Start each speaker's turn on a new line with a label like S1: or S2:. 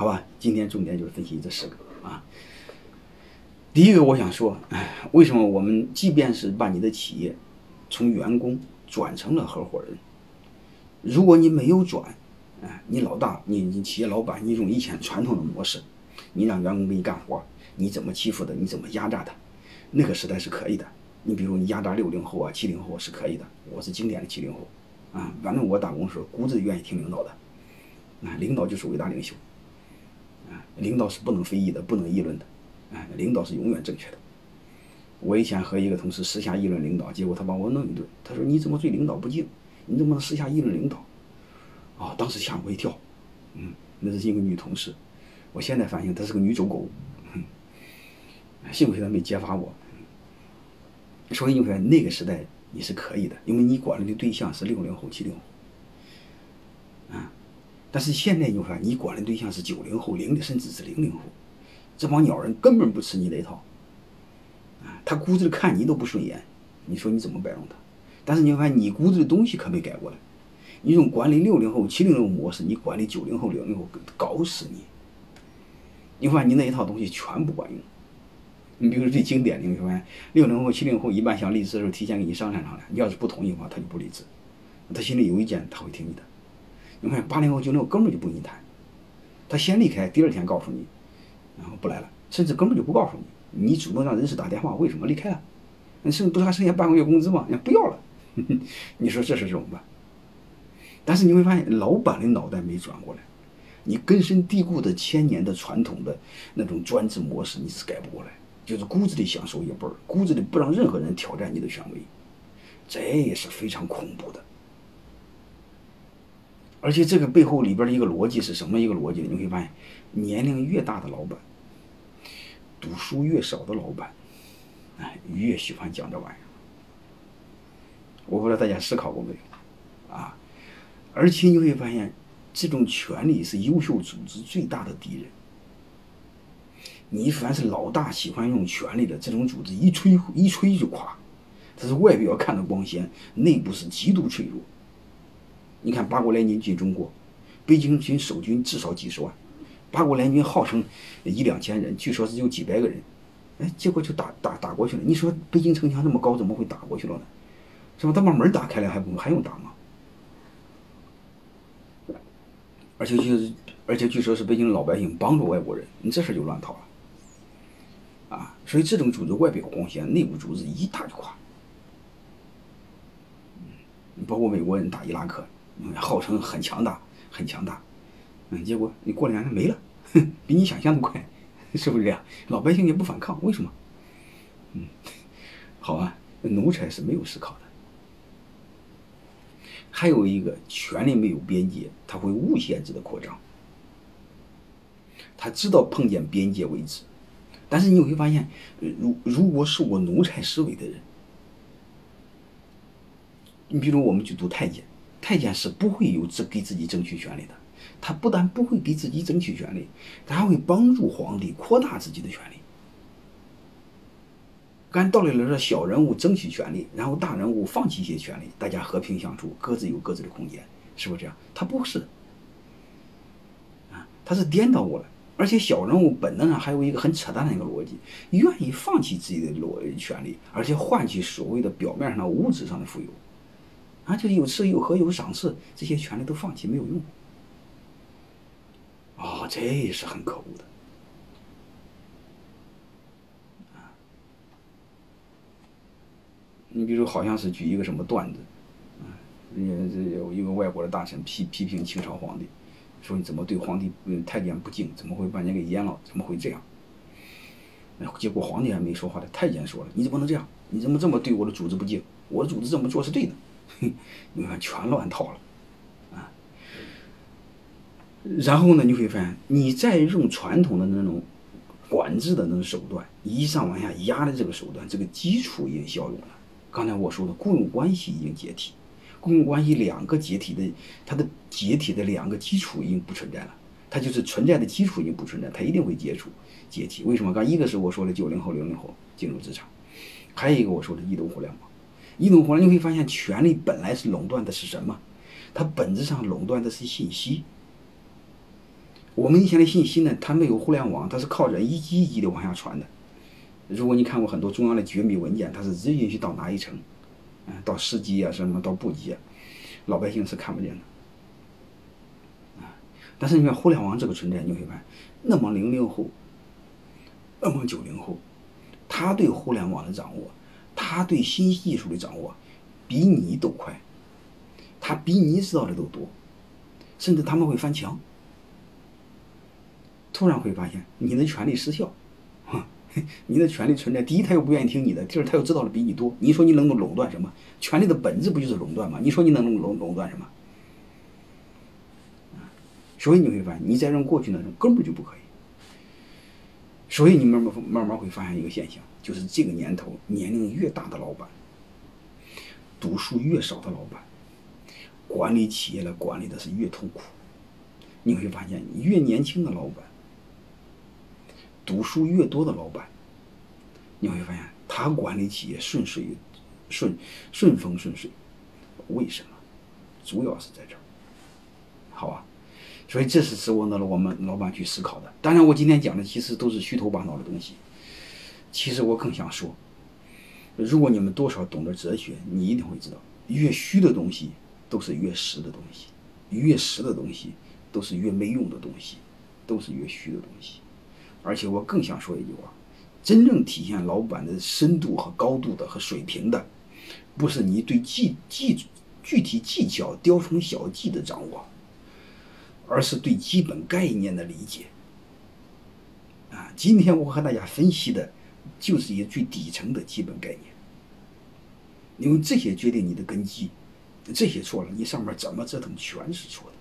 S1: 好吧？今天重点就是分析这十个啊。第一个，我想说，哎，为什么我们即便是把你的企业从员工转成了合伙人，如果你没有转，哎，你老大，你你企业老板，你用以前传统的模式，你让员工给你干活，你怎么欺负的，你怎么压榨他，那个时代是可以的。你比如你压榨六零后啊、七零后是可以的，我是经典的七零后，啊，反正我打工时候骨子愿意听领导的，啊，领导就是伟大领袖，领导是不能非议的，不能议论的。哎，领导是永远正确的。我以前和一个同事私下议论领导，结果他把我弄一顿。他说：“你怎么对领导不敬？你怎么能私下议论领导？”啊，当时吓我一跳。嗯，那是一个女同事。我现在发现她是个女走狗。幸亏她没揭发我。所以你看，那个时代你是可以的，因为你管理的对象是六零后、七零后。啊，但是现在你看，你管的对象是九零后、零的，甚至是零零后。这帮鸟人根本不吃你那套，啊，他骨子里看你都不顺眼，你说你怎么摆弄他？但是你发现你骨子的东西可没改过来，你用管理六零后、七零后模式，你管理九零后、零零后搞死你。你发现你那一套东西全不管用。你比如最经典的，你发现六零后、七零后一般想离职的时候提前跟你商量商量，你要是不同意的话，他就不离职，他心里有意见他会听你的。你看八零后、九零后根本就不跟你谈，他先离开，第二天告诉你。然后不来了，甚至根本就不告诉你，你主动让人事打电话，为什么离开了？你剩不是还剩下半个月工资吗？你不要了，你说这是怎么办？但是你会发现，老板的脑袋没转过来，你根深蒂固的千年的传统的那种专制模式，你是改不过来，就是骨子里享受一辈儿，骨子里不让任何人挑战你的权威，这也是非常恐怖的。而且这个背后里边的一个逻辑是什么？一个逻辑呢？你会发现，年龄越大的老板。读书越少的老板，哎，越喜欢讲这玩意儿。我不知道大家思考过没有，啊？而且你会发现，这种权力是优秀组织最大的敌人。你凡是老大喜欢用权力的这种组织，一吹一吹就垮。它是外表看着光鲜，内部是极度脆弱。你看八国联军进中国，北京军守军至少几十万。八国联军号称一两千人，据说是有几百个人，哎，结果就打打打过去了。你说北京城墙那么高，怎么会打过去了呢？是吧？他把门打开了，还不还用打吗？而且就是，而且据说是北京老百姓帮助外国人，你这事就乱套了，啊！所以这种组织外表光鲜，内部组织一打就垮。包括美国人打伊拉克，号称很强大，很强大。嗯，结果你过两年没了，比你想象的快，是不是这样？老百姓也不反抗，为什么？嗯，好啊，奴才是没有思考的。还有一个，权力没有边界，他会无限制的扩张。他知道碰见边界为止，但是你会发现，如如果是我奴才思维的人，你比如我们去读太监，太监是不会有自给自己争取权利的。他不但不会给自己争取权利，他还会帮助皇帝扩大自己的权利。按道理来说，小人物争取权利，然后大人物放弃一些权利，大家和平相处，各自有各自的空间，是不是这样？他不是，啊，他是颠倒过来。而且小人物本能上还有一个很扯淡的一个逻辑，愿意放弃自己的逻权利，而且换取所谓的表面上物质上的富有，啊，就有吃有喝有赏赐，这些权利都放弃没有用。啊，这也是很可恶的，你比如好像是举一个什么段子，啊，人家这有一个外国的大臣批批评清朝皇帝，说你怎么对皇帝太监不敬，怎么会把你给阉了，怎么会这样？结果皇帝还没说话呢，太监说了，你怎么能这样？你怎么这么对我的主子不敬？我的主子这么做是对的，你看全乱套了。啊然后呢，你会发现，你再用传统的那种管制的那种手段，一上往下压的这个手段，这个基础已经消融了。刚才我说的雇佣关系已经解体，雇佣关系两个解体的，它的解体的两个基础已经不存在了。它就是存在的基础已经不存在，它一定会解除解体。为什么？刚一个是我说的九零后、零零后进入职场，还有一个我说的移动互联网。移动互联网，你会发现，权力本来是垄断的是什么？它本质上垄断的是信息。我们以前的信息呢，它没有互联网，它是靠着一级一级的往下传的。如果你看过很多中央的绝密文件，它是只允许到哪一层，嗯，到市级啊，什么到部级啊，老百姓是看不见的。啊，但是你看互联网这个存在，你会发现，那么零零后，那么九零后，他对互联网的掌握，他对新技术的掌握，比你都快，他比你知道的都多，甚至他们会翻墙。突然会发现你的权利失效，你的权利存在。第一，他又不愿意听你的；第二，他又知道的比你多。你说你能够垄断什么？权利的本质不就是垄断吗？你说你能垄垄垄断什么？所以你会发现，你在让过去那种根本就不可以。所以你慢慢慢慢会发现一个现象，就是这个年头，年龄越大的老板，读书越少的老板，管理企业的管理的是越痛苦。你会发现，越年轻的老板。读书越多的老板，你会发现他管理企业顺水、顺顺风顺水。为什么？主要是在这儿，好吧？所以这是值得我们老板去思考的。当然，我今天讲的其实都是虚头巴脑的东西。其实我更想说，如果你们多少懂得哲学，你一定会知道，越虚的东西都是越实的东西，越实的东西都是越没用的东西，都是越虚的东西。而且我更想说一句话：真正体现老板的深度和高度的和水平的，不是你对技技具体技巧雕虫小技的掌握，而是对基本概念的理解。啊，今天我和大家分析的，就是一些最底层的基本概念。因为这些决定你的根基，这些错了，你上面怎么折腾全是错的。